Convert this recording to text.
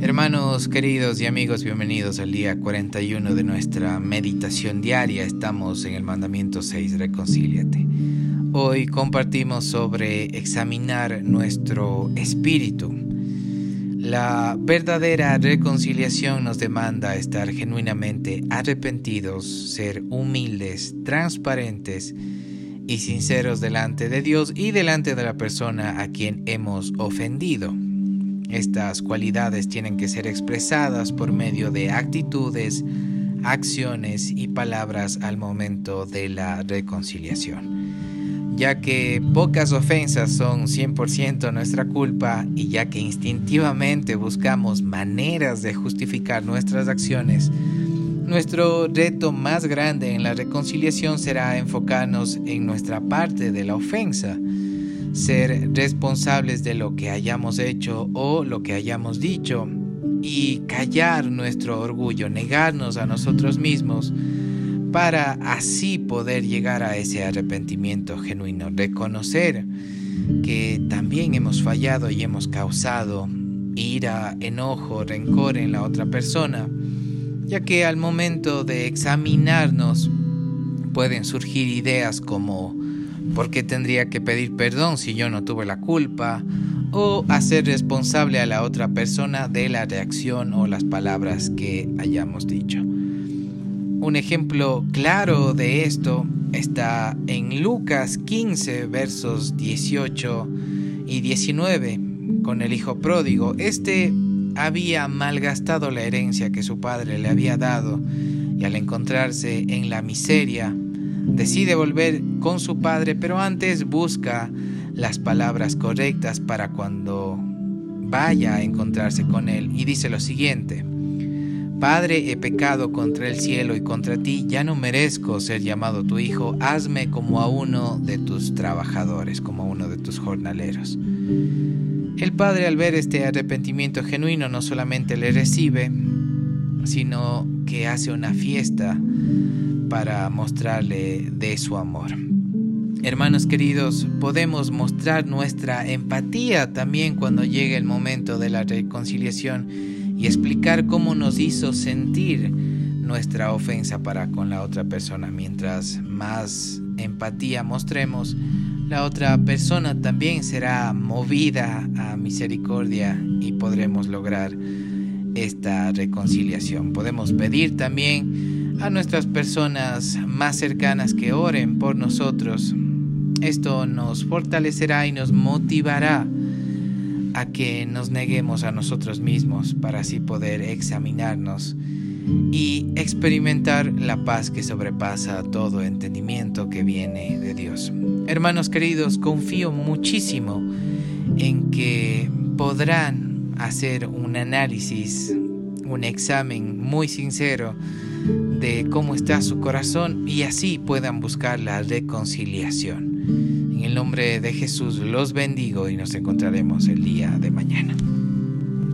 Hermanos queridos y amigos, bienvenidos al día 41 de nuestra meditación diaria. Estamos en el mandamiento 6, reconcíliate. Hoy compartimos sobre examinar nuestro espíritu. La verdadera reconciliación nos demanda estar genuinamente arrepentidos, ser humildes, transparentes y sinceros delante de Dios y delante de la persona a quien hemos ofendido. Estas cualidades tienen que ser expresadas por medio de actitudes, acciones y palabras al momento de la reconciliación. Ya que pocas ofensas son 100% nuestra culpa y ya que instintivamente buscamos maneras de justificar nuestras acciones, nuestro reto más grande en la reconciliación será enfocarnos en nuestra parte de la ofensa ser responsables de lo que hayamos hecho o lo que hayamos dicho y callar nuestro orgullo, negarnos a nosotros mismos para así poder llegar a ese arrepentimiento genuino, reconocer que también hemos fallado y hemos causado ira, enojo, rencor en la otra persona, ya que al momento de examinarnos pueden surgir ideas como ¿Por qué tendría que pedir perdón si yo no tuve la culpa? O hacer responsable a la otra persona de la reacción o las palabras que hayamos dicho. Un ejemplo claro de esto está en Lucas 15 versos 18 y 19 con el hijo pródigo. Este había malgastado la herencia que su padre le había dado y al encontrarse en la miseria decide volver con su padre, pero antes busca las palabras correctas para cuando vaya a encontrarse con él y dice lo siguiente. Padre, he pecado contra el cielo y contra ti, ya no merezco ser llamado tu hijo, hazme como a uno de tus trabajadores, como a uno de tus jornaleros. El padre al ver este arrepentimiento genuino no solamente le recibe, sino que hace una fiesta para mostrarle de su amor. Hermanos queridos, podemos mostrar nuestra empatía también cuando llegue el momento de la reconciliación y explicar cómo nos hizo sentir nuestra ofensa para con la otra persona. Mientras más empatía mostremos, la otra persona también será movida a misericordia y podremos lograr esta reconciliación. Podemos pedir también a nuestras personas más cercanas que oren por nosotros. Esto nos fortalecerá y nos motivará a que nos neguemos a nosotros mismos para así poder examinarnos y experimentar la paz que sobrepasa todo entendimiento que viene de Dios. Hermanos queridos, confío muchísimo en que podrán hacer un análisis, un examen muy sincero cómo está su corazón y así puedan buscar la reconciliación. En el nombre de Jesús los bendigo y nos encontraremos el día de mañana.